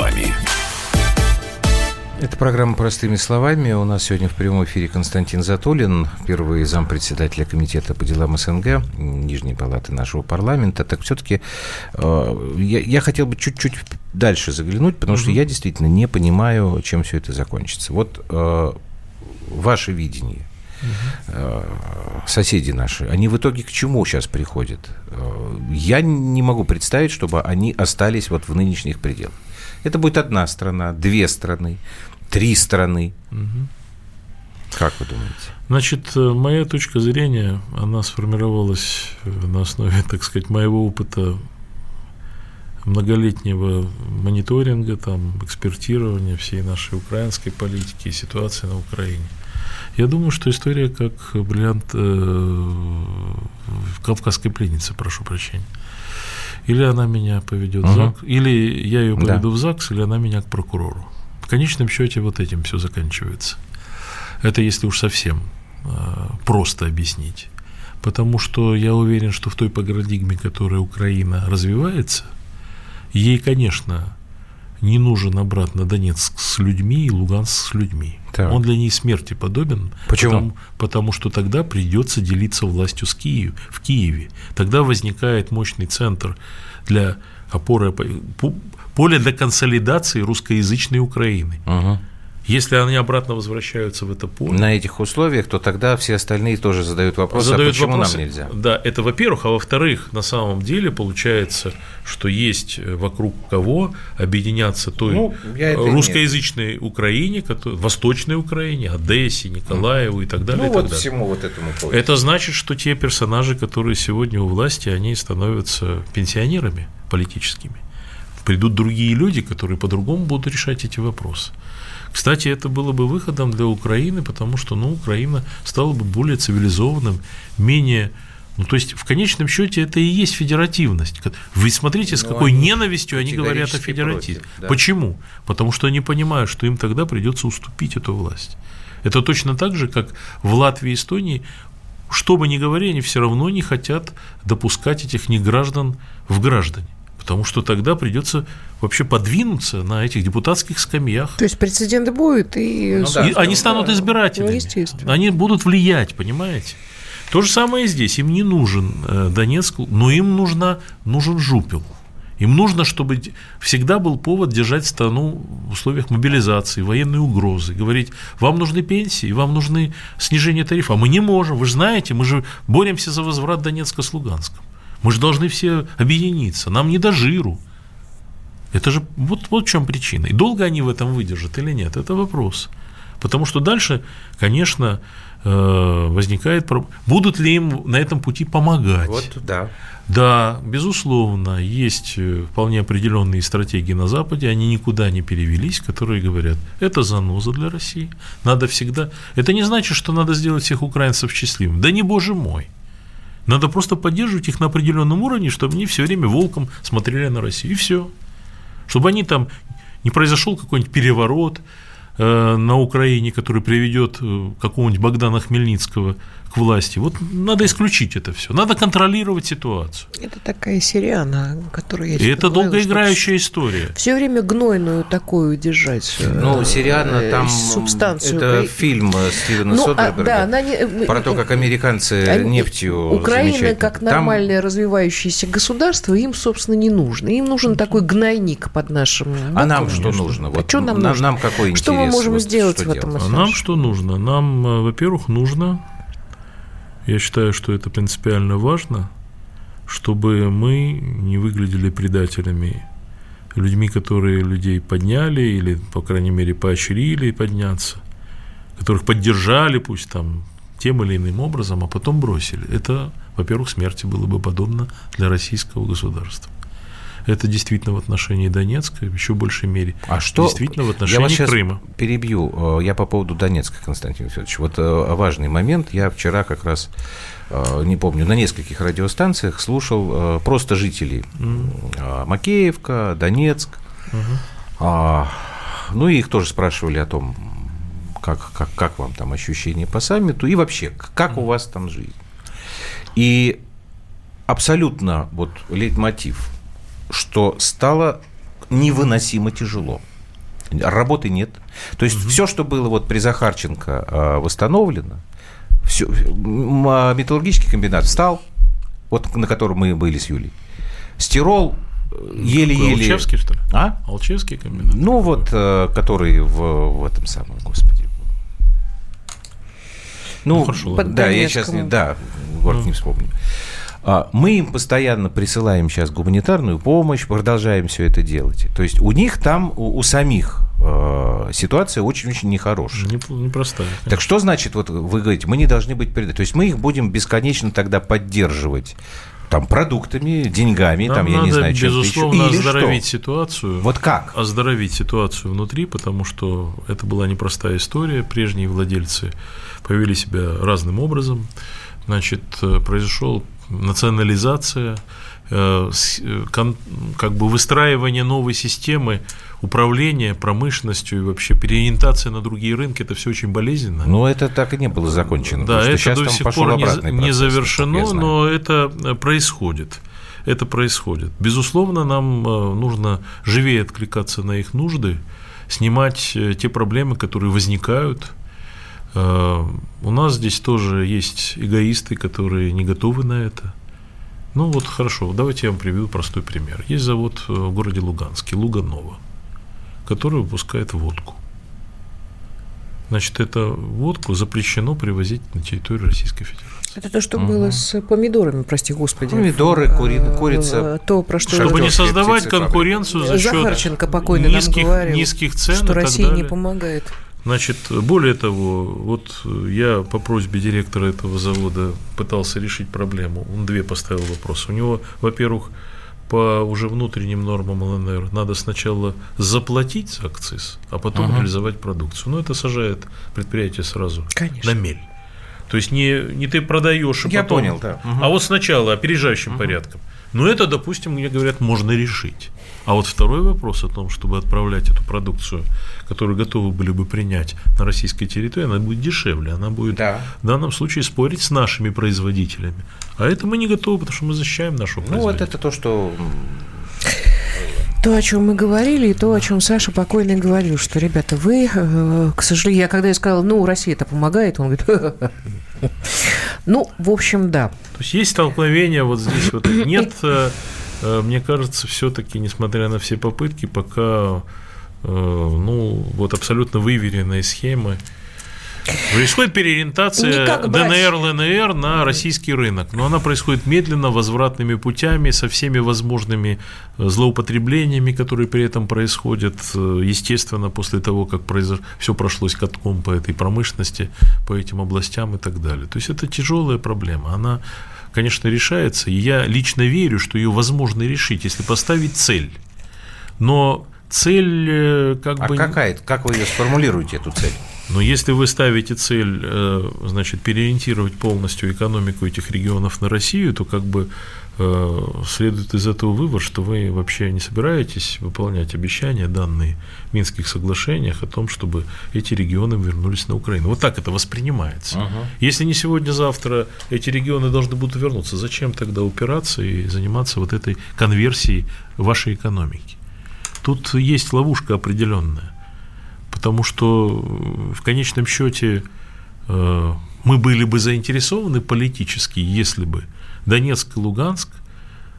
[SPEAKER 4] Словами.
[SPEAKER 1] Это программа «Простыми словами». У нас сегодня в прямом эфире Константин Затулин, первый зампредседателя Комитета по делам СНГ, Нижней палаты нашего парламента. Так все-таки э, я, я хотел бы чуть-чуть дальше заглянуть, потому mm-hmm. что я действительно не понимаю, чем все это закончится. Вот э, ваше видение Э, соседи наши, они в итоге к чему сейчас приходят? Э, я не могу представить, чтобы они остались вот в нынешних пределах. Это будет одна страна, две страны, три страны. Как вы думаете?
[SPEAKER 3] Значит, э, моя точка зрения, она сформировалась на основе, так сказать, моего опыта многолетнего мониторинга, там, экспертирования всей нашей украинской политики и ситуации на Украине. Я думаю, что история как бриллиант э, кавказской пленницы, прошу прощения. Или она меня поведет угу. в ЗАГС, или я ее поведу да. в ЗАГС, или она меня к прокурору. В конечном счете вот этим все заканчивается. Это если уж совсем э, просто объяснить. потому что я уверен, что в той парадигме, которой Украина развивается, ей, конечно, не нужен обратно Донецк с людьми и Луганск с людьми. Так. Он для ней смерти подобен.
[SPEAKER 1] Почему?
[SPEAKER 3] Потому, потому что тогда придется делиться властью с Киев, в Киеве. Тогда возникает мощный центр для опоры, поле для консолидации русскоязычной Украины.
[SPEAKER 1] Угу.
[SPEAKER 3] Если они обратно возвращаются в это поле.
[SPEAKER 1] На этих условиях, то тогда все остальные тоже задают вопрос, а задают а почему вопросы, нам нельзя?
[SPEAKER 3] Да, это во-первых, а во-вторых, на самом деле получается, что есть вокруг кого объединяться той ну, русскоязычной нет. Украине, Восточной Украине, Одессе, Николаеву и так далее.
[SPEAKER 1] Ну,
[SPEAKER 3] и
[SPEAKER 1] вот
[SPEAKER 3] так далее.
[SPEAKER 1] всему вот этому
[SPEAKER 3] поводу. Это значит, что те персонажи, которые сегодня у власти, они становятся пенсионерами политическими. Придут другие люди, которые по-другому будут решать эти вопросы. Кстати, это было бы выходом для Украины, потому что ну, Украина стала бы более цивилизованным, менее ну, то есть, в конечном счете, это и есть федеративность. Вы смотрите, с Но ну, какой они ненавистью они говорят о федеративе. Против, да. Почему? Потому что они понимают, что им тогда придется уступить эту власть. Это точно так же, как в Латвии и Эстонии, что бы ни говорили, они все равно не хотят допускать этих неграждан в граждане потому что тогда придется вообще подвинуться на этих депутатских скамьях.
[SPEAKER 2] То есть прецедент будет, и,
[SPEAKER 3] ну, да, и они станут да. избирателями. Ну, естественно. Они будут влиять, понимаете? То же самое и здесь. Им не нужен э, Донецк, но им нужна, нужен жупел. Им нужно, чтобы всегда был повод держать страну в условиях мобилизации, военной угрозы, говорить, вам нужны пенсии, вам нужны снижение тарифа. А мы не можем, вы же знаете, мы же боремся за возврат Донецка с Луганском. Мы же должны все объединиться. Нам не до жиру. Это же вот, вот в чем причина. И долго они в этом выдержат или нет, это вопрос. Потому что дальше, конечно, э, возникает проблема. Будут ли им на этом пути помогать?
[SPEAKER 1] Вот, да.
[SPEAKER 3] Да, безусловно, есть э, вполне определенные стратегии на Западе, они никуда не перевелись, которые говорят, это заноза для России, надо всегда... Это не значит, что надо сделать всех украинцев счастливыми. Да не боже мой. Надо просто поддерживать их на определенном уровне, чтобы они все время волком смотрели на Россию. И все. Чтобы они там не произошел какой-нибудь переворот э, на Украине, который приведет э, какого-нибудь Богдана Хмельницкого к власти. Вот надо исключить это все. Надо контролировать ситуацию.
[SPEAKER 2] Это такая сериана, которая
[SPEAKER 3] я Это долгоиграющая история.
[SPEAKER 2] Все время гнойную такую держать.
[SPEAKER 1] Э, ну, сериана там
[SPEAKER 2] субстанцию.
[SPEAKER 1] Это фильм Стивена ну, Содерберга а, да, она не, про то, как американцы они, нефтью
[SPEAKER 2] Украина как нормальное там... развивающееся государство им, собственно, не нужно. Им нужен такой гнойник под нашим.
[SPEAKER 1] Боком. А нам что нужно? А
[SPEAKER 2] вот, что нам,
[SPEAKER 1] нам
[SPEAKER 2] нужно?
[SPEAKER 1] Нам какой
[SPEAKER 2] Что мы можем вот сделать в этом?
[SPEAKER 3] А нам что нужно? Нам, э, во-первых, нужно я считаю, что это принципиально важно, чтобы мы не выглядели предателями, людьми, которые людей подняли или, по крайней мере, поощрили подняться, которых поддержали, пусть там тем или иным образом, а потом бросили. Это, во-первых, смерти было бы подобно для российского государства. Это действительно в отношении Донецка, в еще большей мере.
[SPEAKER 1] А что?
[SPEAKER 3] Действительно в отношении я вас
[SPEAKER 1] Крыма. перебью. Э, я по поводу Донецка, Константин Федорович. Вот э, важный момент. Я вчера как раз э, не помню, на нескольких радиостанциях слушал просто жителей. Mm. Макеевка, Донецк. Mm-hmm. Ну, и их тоже спрашивали о том, как, как, как вам там ощущения по саммиту и вообще, как у вас там жизнь. И абсолютно вот лейтмотив – что стало невыносимо тяжело. Работы нет. То есть угу. все, что было вот при Захарченко а, восстановлено, все, а, металлургический комбинат встал, вот на котором мы были с Юлей. Стирол э, еле-еле...
[SPEAKER 3] Алчевский, что ли?
[SPEAKER 1] А?
[SPEAKER 3] Алчевский комбинат?
[SPEAKER 1] Ну, вот, э, который в, в этом самом, господи. Ну, ну хорошо, да, я сейчас не... Да, город ну. не вспомню. А, мы им постоянно присылаем сейчас гуманитарную помощь, продолжаем все это делать. То есть у них там, у, у самих э, ситуация очень-очень нехорошая.
[SPEAKER 3] Непростая.
[SPEAKER 1] Не так что значит, вот вы говорите, мы не должны быть предателями. То есть мы их будем бесконечно тогда поддерживать там продуктами, деньгами, Нам там, я не знаю, чем
[SPEAKER 3] безусловно, еще. Или оздоровить что? ситуацию.
[SPEAKER 1] Вот как?
[SPEAKER 3] Оздоровить ситуацию внутри, потому что это была непростая история. Прежние владельцы повели себя разным образом. значит, произошел национализация, как бы выстраивание новой системы управление промышленностью и вообще переориентация на другие рынки, это все очень болезненно.
[SPEAKER 1] Но это так и не было закончено.
[SPEAKER 3] Да, это до сих пор не, процесс, не завершено, но это э, происходит. Это происходит. Безусловно, нам э, нужно живее откликаться на их нужды, снимать э, те проблемы, которые возникают. У нас здесь тоже есть эгоисты, которые не готовы на это. Ну вот хорошо, давайте я вам приведу простой пример. Есть завод в городе Луганске, Луганова который выпускает водку. Значит, эту водку запрещено привозить на территорию Российской Федерации.
[SPEAKER 2] Это то, что угу. было с помидорами, прости господи.
[SPEAKER 1] Помидоры, кури, курица.
[SPEAKER 2] То, про что...
[SPEAKER 3] Чтобы не создавать конкуренцию за счет
[SPEAKER 2] Захарченко покойно низких, нам говорил,
[SPEAKER 3] низких цен
[SPEAKER 2] что Россия не помогает.
[SPEAKER 3] Значит, более того, вот я по просьбе директора этого завода пытался решить проблему. Он две поставил вопросы. У него, во-первых, по уже внутренним нормам ЛНР надо сначала заплатить за акциз, а потом угу. реализовать продукцию. Но это сажает предприятие сразу
[SPEAKER 2] Конечно.
[SPEAKER 3] на мель. То есть не, не ты продаешь, а
[SPEAKER 1] Я
[SPEAKER 3] потом,
[SPEAKER 1] понял, да.
[SPEAKER 3] Угу. а вот сначала опережающим угу. порядком. Но это, допустим, мне говорят, можно решить. А вот второй вопрос о том, чтобы отправлять эту продукцию, которую готовы были бы принять на российской территории, она будет дешевле, она будет да. в данном случае спорить с нашими производителями. А это мы не готовы, потому что мы защищаем нашу
[SPEAKER 1] Ну, вот это то, что
[SPEAKER 2] то, о чем мы говорили, и то, о чем Саша покойный говорил, что, ребята, вы, э, к сожалению, я когда я сказала, ну, Россия это помогает, он говорит, ну, в общем, да.
[SPEAKER 3] То есть есть столкновение вот здесь вот нет Э, мне кажется, все-таки, несмотря на все попытки, пока э, ну, вот абсолютно выверенные схемы. Происходит переориентация ДНР, ЛНР на российский рынок, но она происходит медленно, возвратными путями, со всеми возможными э, злоупотреблениями, которые при этом происходят, естественно, после того, как произош... все прошлось катком по этой промышленности, по этим областям и так далее. То есть это тяжелая проблема, она конечно, решается, и я лично верю, что ее возможно решить, если поставить цель. Но цель э, как
[SPEAKER 1] а
[SPEAKER 3] бы...
[SPEAKER 1] А какая? Как вы ее сформулируете, эту цель?
[SPEAKER 3] Но если вы ставите цель, э, значит, переориентировать полностью экономику этих регионов на Россию, то как бы э, следует из этого вывод, что вы вообще не собираетесь выполнять обещания, данные в Минских соглашениях о том, чтобы эти регионы вернулись на Украину. Вот так это воспринимается. Угу. Если не сегодня-завтра эти регионы должны будут вернуться, зачем тогда упираться и заниматься вот этой конверсией вашей экономики? Тут есть ловушка определенная потому что э, в конечном счете э, мы были бы заинтересованы политически, если бы Донецк и Луганск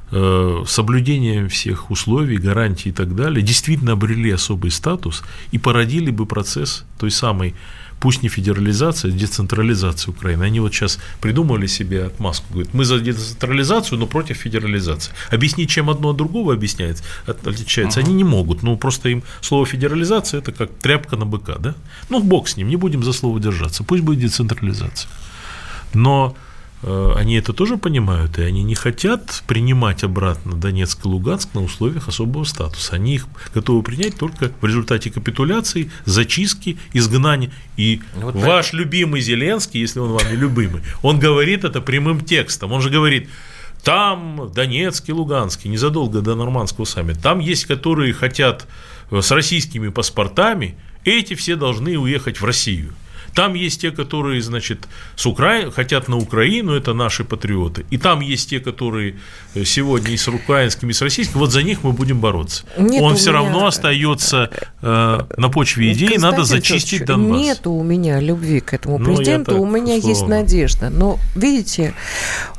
[SPEAKER 3] э, соблюдением всех условий, гарантий и так далее действительно обрели особый статус и породили бы процесс той самой пусть не федерализация, а децентрализация Украины. Они вот сейчас придумали себе отмазку, говорят, мы за децентрализацию, но против федерализации. Объяснить, чем одно от другого объясняется, отличается, uh-huh. они не могут. Ну, просто им слово федерализация – это как тряпка на быка, да? Ну, бог с ним, не будем за слово держаться, пусть будет децентрализация. Но они это тоже понимают, и они не хотят принимать обратно Донецк и Луганск на условиях особого статуса. Они их готовы принять только в результате капитуляции, зачистки, изгнания. И вот ваш так. любимый Зеленский, если он вам не любимый, он говорит это прямым текстом. Он же говорит, там в Донецке, Луганске, незадолго до нормандского саммита, там есть, которые хотят э, с российскими паспортами, эти все должны уехать в Россию. Там есть те, которые, значит, с Укра... хотят на Украину, это наши патриоты. И там есть те, которые э, сегодня и с украинскими, и с российскими. Вот за них мы будем бороться. Нет Он все меня... равно остается э, на почве идеи, надо зачистить Донбасс.
[SPEAKER 2] Нет у меня любви к этому ну, президенту, так, у меня условно. есть надежда. Но, видите,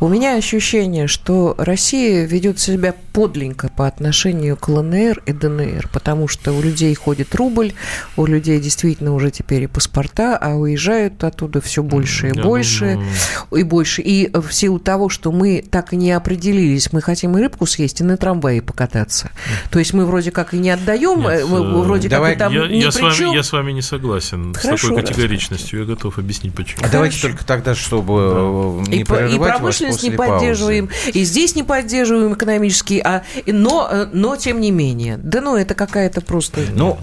[SPEAKER 2] у меня ощущение, что Россия ведет себя подленько по отношению к ЛНР и ДНР, потому что у людей ходит рубль, у людей действительно уже теперь и паспорта, а уезжают оттуда все больше и Я больше, думаю... и больше. И в силу того, что мы так и не определились, мы хотим и рыбку съесть, и на трамвае покататься. То есть мы вроде как и не отдаем, Нет, мы э, вроде давай, как и там
[SPEAKER 3] я, я, с вами, я с вами не согласен Хорошо, с такой категоричностью. Я готов объяснить, почему.
[SPEAKER 1] А давайте только тогда, чтобы да. не и, прерывать И
[SPEAKER 2] промышленность не поддерживаем, паузы. и здесь не поддерживаем экономически, а, но, э, но тем не менее. Да ну, это какая-то просто...
[SPEAKER 1] Ну,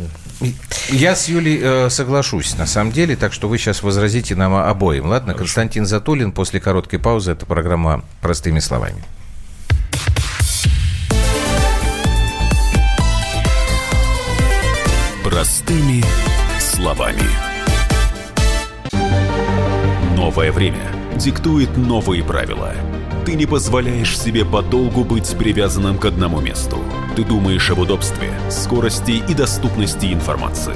[SPEAKER 1] Я с Юлей э, соглашусь, на самом деле, так что вы сейчас возразите нам обоим. Ладно, Хорошо. Константин Затулин после короткой паузы. Это программа «Простыми словами».
[SPEAKER 4] Простыми словами. Новое время диктует новые правила. Ты не позволяешь себе подолгу быть привязанным к одному месту. Ты думаешь об удобстве, скорости и доступности информации.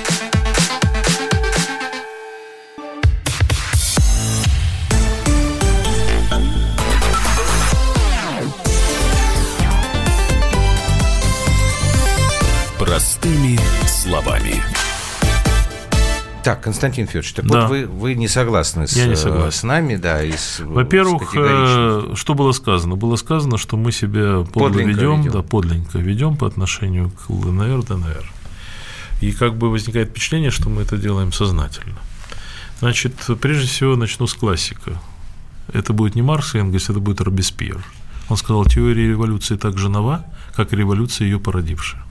[SPEAKER 4] Словами.
[SPEAKER 1] Так, Константин Федорович, так да. вот вы, вы не согласны с,
[SPEAKER 3] Я не согласен.
[SPEAKER 1] с нами, да, и с
[SPEAKER 3] Во-первых, с что было сказано? Было сказано, что мы себя подло ведем, ведем, да, подлинненько ведем по отношению к ЛНР, ДНР. И как бы возникает впечатление, что мы это делаем сознательно. Значит, прежде всего начну с классика. Это будет не Маркс и Энгельс, это будет Робеспьер. Он сказал, теория революции так же нова, как и революция ее породившая.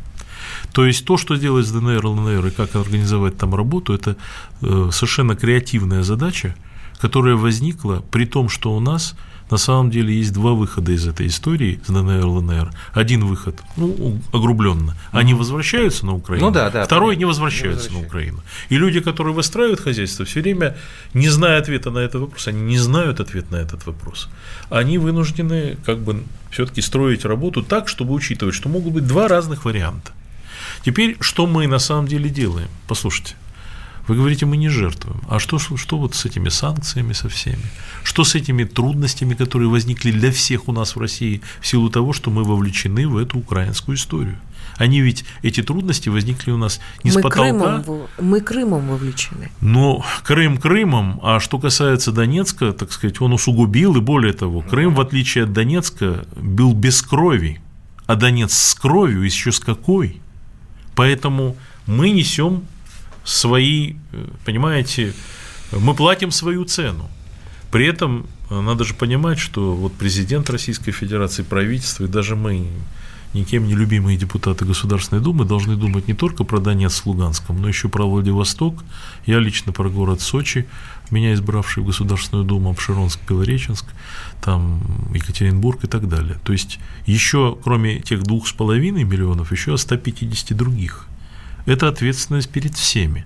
[SPEAKER 3] То есть то, что делать с ДНР, ЛНР и как организовать там работу, это э, совершенно креативная задача, которая возникла при том, что у нас на самом деле есть два выхода из этой истории с ДНР, ЛНР. Один выход, ну, огрубленно, они возвращаются на Украину. Ну, да, да, Второй не возвращаются не на Украину. И люди, которые выстраивают хозяйство, все время, не зная ответа на этот вопрос, они не знают ответ на этот вопрос. Они вынуждены как бы все-таки строить работу так, чтобы учитывать, что могут быть два разных варианта. Теперь, что мы на самом деле делаем? Послушайте, вы говорите, мы не жертвуем. А что, что вот с этими санкциями со всеми? Что с этими трудностями, которые возникли для всех у нас в России в силу того, что мы вовлечены в эту украинскую историю? Они ведь, эти трудности возникли у нас не мы с потолка.
[SPEAKER 2] Крымом, мы Крымом вовлечены.
[SPEAKER 3] Но Крым Крымом, а что касается Донецка, так сказать, он усугубил, и более того, Крым, в отличие от Донецка, был без крови, а Донец с кровью, еще с какой – Поэтому мы несем свои, понимаете, мы платим свою цену. При этом э, надо же понимать, что вот президент Российской Федерации, правительство и даже мы, никем не любимые депутаты Государственной Думы, должны думать не только про Донецк с Луганском, но еще про Владивосток. Я лично про город Сочи, меня избравший в Государственную Думу, Обширонск, Белореченск, там Екатеринбург и так далее. То есть еще, кроме тех двух с половиной миллионов, еще 150 других. Это ответственность перед всеми.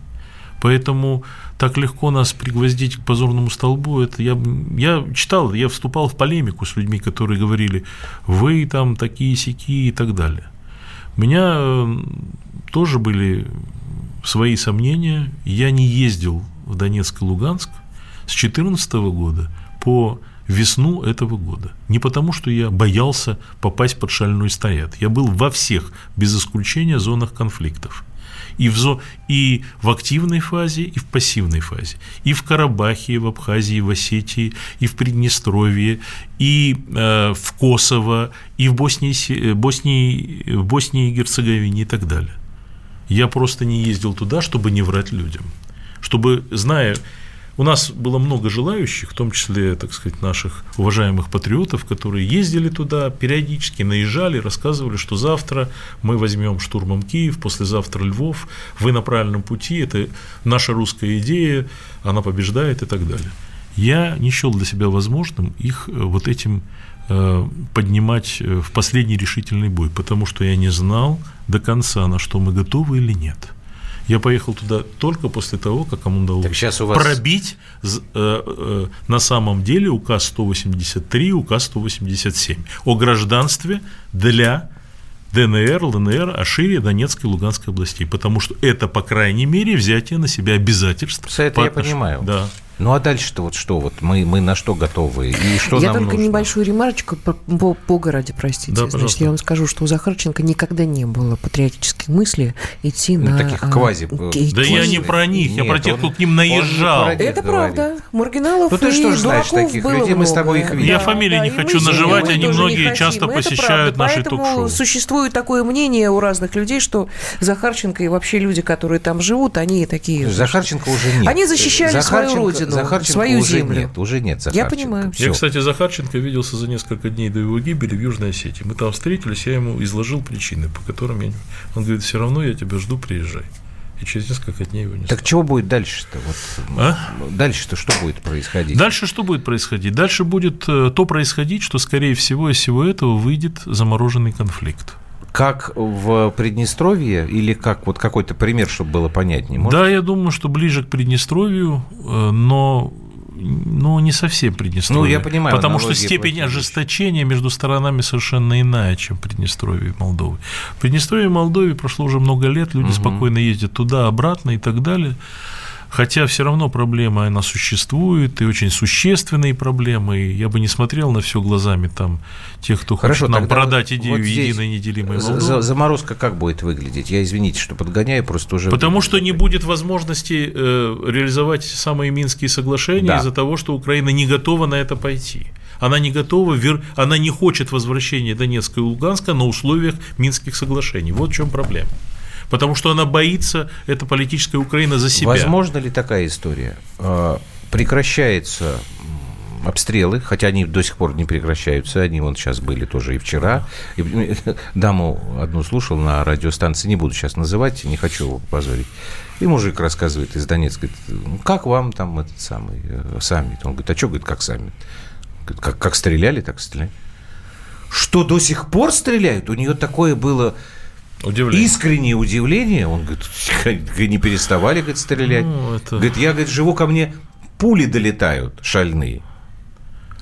[SPEAKER 3] Поэтому так легко нас пригвоздить к позорному столбу, это я, я читал, я вступал в полемику с людьми, которые говорили, вы там такие сики и так далее. У меня э, тоже были свои сомнения, я не ездил в Донецк и Луганск с 2014 года по весну этого года. Не потому, что я боялся попасть под шальной снаряд. Я был во всех, без исключения, зонах конфликтов. И в, зо... и в активной фазе, и в пассивной фазе. И в Карабахе, и в Абхазии, и в Осетии, и в Приднестровье, и э, в Косово, и в Боснии, э, Боснии, в Боснии и Герцеговине и так далее. Я просто не ездил туда, чтобы не врать людям. Чтобы, зная у нас было много желающих, в том числе, так сказать, наших уважаемых патриотов, которые ездили туда периодически, наезжали, рассказывали, что завтра мы возьмем штурмом Киев, послезавтра Львов, вы на правильном пути, это наша русская идея, она побеждает и так далее. Я не счел для себя возможным их э, вот этим э, поднимать э, в последний решительный бой, потому что я не знал до конца, на что мы готовы или нет. Я поехал туда только после того, как ему удалось сейчас у вас... пробить э, э, на самом деле указ 183, указ 187 о гражданстве для ДНР, ЛНР, Ашире, Донецкой и Луганской областей, потому что это, по крайней мере, взятие на себя обязательств.
[SPEAKER 1] Все это я понимаю.
[SPEAKER 3] Да.
[SPEAKER 1] Ну а дальше-то вот что? Вот мы, мы на что готовы? И что
[SPEAKER 2] я
[SPEAKER 1] нам
[SPEAKER 2] только
[SPEAKER 1] нужно?
[SPEAKER 2] небольшую ремарочку по, по, по городе, простите.
[SPEAKER 3] Да,
[SPEAKER 2] Значит, я вам скажу, что у Захарченко никогда не было патриотической мысли идти
[SPEAKER 1] Ну,
[SPEAKER 2] на...
[SPEAKER 1] таких
[SPEAKER 2] а,
[SPEAKER 1] квази-
[SPEAKER 2] идти-
[SPEAKER 3] Да я не про них, я
[SPEAKER 1] Нет,
[SPEAKER 3] про тех,
[SPEAKER 1] он-
[SPEAKER 3] кто к ним
[SPEAKER 1] не
[SPEAKER 3] наезжал.
[SPEAKER 1] них
[SPEAKER 2] Это
[SPEAKER 1] говорит.
[SPEAKER 2] правда. Маргиналов
[SPEAKER 1] Ну, ты
[SPEAKER 2] и
[SPEAKER 1] что ж знаешь таких
[SPEAKER 2] было
[SPEAKER 1] людей, мы с тобой их видим.
[SPEAKER 3] Я фамилии не
[SPEAKER 2] и
[SPEAKER 3] хочу
[SPEAKER 2] ними
[SPEAKER 3] они
[SPEAKER 2] не
[SPEAKER 3] многие часто
[SPEAKER 2] Это
[SPEAKER 3] посещают
[SPEAKER 2] правда.
[SPEAKER 3] наши ток-шоу.
[SPEAKER 2] существует такое мнение у разных людей, что Захарченко и вообще люди, которые там живут, они такие...
[SPEAKER 1] Захарченко уже нет.
[SPEAKER 2] Они защищали свою
[SPEAKER 1] Захарченко-
[SPEAKER 2] родину,
[SPEAKER 1] Захарченко
[SPEAKER 2] свою
[SPEAKER 1] уже
[SPEAKER 2] землю.
[SPEAKER 1] Нет, уже нет
[SPEAKER 2] Я
[SPEAKER 1] Захарченко.
[SPEAKER 2] понимаю.
[SPEAKER 1] Всё.
[SPEAKER 3] Я, кстати, Захарченко виделся за несколько дней до его гибели в Южной Осетии. Мы там встретились, я ему изложил причины, по которым я... Он говорит, все равно я тебя жду, приезжай. И через несколько дней его не
[SPEAKER 1] Так
[SPEAKER 3] стало.
[SPEAKER 1] чего будет дальше-то? Вот,
[SPEAKER 3] А?
[SPEAKER 1] Дальше-то что будет происходить?
[SPEAKER 3] Дальше что будет происходить? Дальше будет э, то происходить, что, скорее всего, из всего этого выйдет замороженный конфликт.
[SPEAKER 1] Как в Приднестровье или как вот какой-то пример, чтобы было понятнее? Может?
[SPEAKER 3] Да, я думаю, что ближе к Приднестровью, э, но, но не совсем Приднестровье.
[SPEAKER 1] Ну, я понимаю,
[SPEAKER 3] Потому что степень
[SPEAKER 1] плохие.
[SPEAKER 3] ожесточения между сторонами совершенно иная, чем Приднестровье и Молдовы. В Приднестровье и Молдове прошло уже много лет, люди
[SPEAKER 1] Мгм.
[SPEAKER 3] спокойно ездят туда, обратно и так далее. Хотя все равно проблема, она существует, и очень существенные проблемы. И я бы не смотрел на все глазами там тех, кто
[SPEAKER 1] Хорошо,
[SPEAKER 3] хочет нам продать
[SPEAKER 1] вот
[SPEAKER 3] идею
[SPEAKER 1] здесь
[SPEAKER 3] единой неделимой Молдовы.
[SPEAKER 1] за- Заморозка как будет выглядеть? Я, извините, что подгоняю, просто уже...
[SPEAKER 3] Потому что не будет возможности э, реализовать самые Минские соглашения
[SPEAKER 1] Да.
[SPEAKER 3] из-за того, что Украина не готова на это пойти. Она не готова, вер- она не хочет возвращения Донецка и Луганска на условиях Минских соглашений. Вот в чем проблема. Потому что она боится, эта политическая Украина за себя.
[SPEAKER 1] Возможно ли такая история? Прекращаются м, обстрелы, хотя они до сих пор не прекращаются, они вон сейчас были тоже и вчера. И, даму одну слушал на радиостанции, не буду сейчас называть, не хочу его позорить. И мужик рассказывает из Донецка, говорит, «Ну, как вам там этот самый э, саммит? Он говорит, а что, говорит, как саммит? Как, как стреляли, так стреляли. Что до сих пор стреляют? У нее такое было
[SPEAKER 3] Удивление.
[SPEAKER 1] искреннее удивление. Он говорит, не переставали говорит, стрелять.
[SPEAKER 3] Ну, это-
[SPEAKER 1] Говорит, я говорит, живу ко мне, пули долетают шальные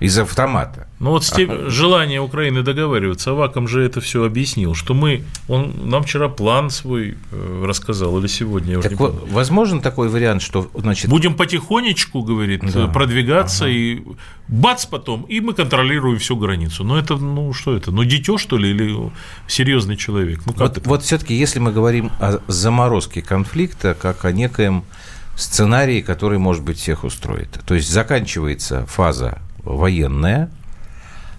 [SPEAKER 1] из автомата.
[SPEAKER 3] Ну вот степ- желание Украины договариваться, Аваком же это все объяснил, что мы, он нам вчера план свой э, рассказал, или сегодня, я уже
[SPEAKER 1] Так
[SPEAKER 3] не
[SPEAKER 1] вот,
[SPEAKER 3] помню.
[SPEAKER 1] возможен такой вариант, что, значит,
[SPEAKER 3] Будем потихонечку, говорит,
[SPEAKER 1] Да.
[SPEAKER 3] продвигаться и бац потом, и мы контролируем всю границу. Ну это, ну что это, ну дитё что ли или серьезный человек? Ну как
[SPEAKER 1] вот,
[SPEAKER 3] это?
[SPEAKER 1] вот все-таки, если мы говорим о заморозке конфликта, как о некоем сценарии, который, может быть, всех устроит. То есть заканчивается фаза военная,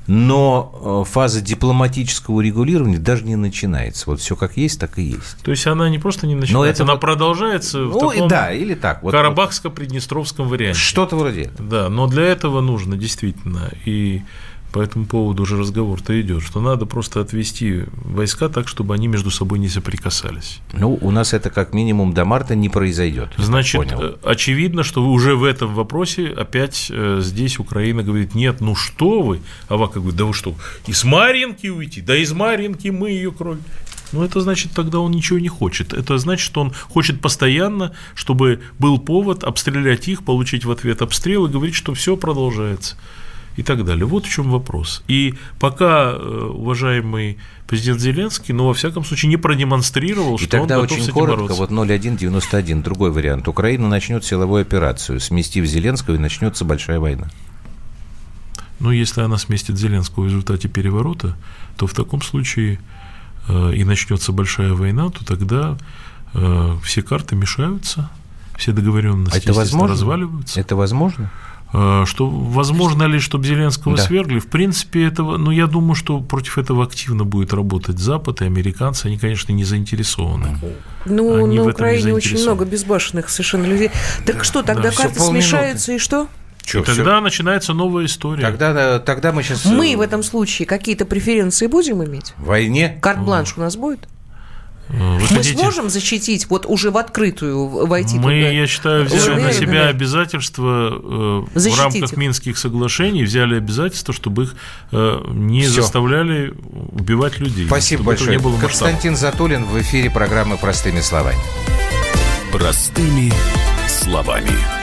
[SPEAKER 1] но э, фаза дипломатического регулирования даже не начинается. Вот все как есть, так и есть.
[SPEAKER 3] То есть она не просто не начинается,
[SPEAKER 1] это
[SPEAKER 3] она
[SPEAKER 1] вот-
[SPEAKER 3] продолжается в
[SPEAKER 1] Ну, и
[SPEAKER 3] таком
[SPEAKER 1] да, или так. Вот,
[SPEAKER 3] карабахско-приднестровском варианте.
[SPEAKER 1] Что-то вроде этого.
[SPEAKER 3] Да, но для этого нужно действительно, и по этому поводу уже разговор-то идет, что надо просто отвести войска так, чтобы они между собой не соприкасались.
[SPEAKER 1] Ну, у нас это как минимум до марта не произойдет.
[SPEAKER 3] Значит,
[SPEAKER 1] понял.
[SPEAKER 3] э, очевидно, что уже в этом вопросе опять э, здесь Украина говорит, нет, ну что вы, а Авака говорит, да вы что, из Маринки уйти, да из Маринки мы ее кровь. Ну, это значит, тогда он ничего не хочет. Это значит, что он хочет постоянно, чтобы был повод обстрелять их, получить в ответ обстрел и говорить, что все продолжается. И так далее. Вот в чем вопрос. И пока э, уважаемый президент Зеленский, ну, во всяком случае, не продемонстрировал,
[SPEAKER 1] И
[SPEAKER 3] что
[SPEAKER 1] тогда
[SPEAKER 3] он готов с
[SPEAKER 1] очень
[SPEAKER 3] этим
[SPEAKER 1] коротко,
[SPEAKER 3] бороться.
[SPEAKER 1] вот 0191, другой вариант. Украина начнет силовую операцию, сместив Зеленского, и начнется большая война.
[SPEAKER 3] Ну, если она сместит Зеленского в результате переворота, то в таком случае э, и начнется большая война, то тогда э, все карты мешаются, все договоренности
[SPEAKER 1] А это возможно?
[SPEAKER 3] разваливаются.
[SPEAKER 1] Это возможно?
[SPEAKER 3] Э, Что возможно ли, чтобы Зеленского
[SPEAKER 1] Да.
[SPEAKER 3] свергли? В принципе, этого, ну, я думаю, что против этого активно будет работать Запад и американцы, они, конечно, не заинтересованы.
[SPEAKER 2] Ну,
[SPEAKER 3] Они
[SPEAKER 2] на Украине очень много безбашенных совершенно людей. Так что, тогда
[SPEAKER 3] Да, всё
[SPEAKER 2] карты смешаются и что?
[SPEAKER 1] Чё,
[SPEAKER 3] И тогда начинается новая история.
[SPEAKER 1] Тогда, тогда мы сейчас...
[SPEAKER 2] Мы в этом случае какие-то преференции будем иметь?
[SPEAKER 1] В войне?
[SPEAKER 2] Карт-бланш у нас будет?
[SPEAKER 3] Э, вы
[SPEAKER 2] Мы сможем защитить, вот уже в открытую войти
[SPEAKER 3] Мы,
[SPEAKER 2] туда?
[SPEAKER 3] я считаю, взяли на себя
[SPEAKER 2] ли?
[SPEAKER 3] обязательства э, в рамках
[SPEAKER 2] их.
[SPEAKER 3] Минских соглашений, взяли обязательства, чтобы их э, не
[SPEAKER 1] Всё.
[SPEAKER 3] заставляли убивать людей.
[SPEAKER 1] Спасибо большое.
[SPEAKER 3] Не было масштаба.
[SPEAKER 1] Константин Затулин в эфире программы «Простыми словами».
[SPEAKER 4] Простыми словами.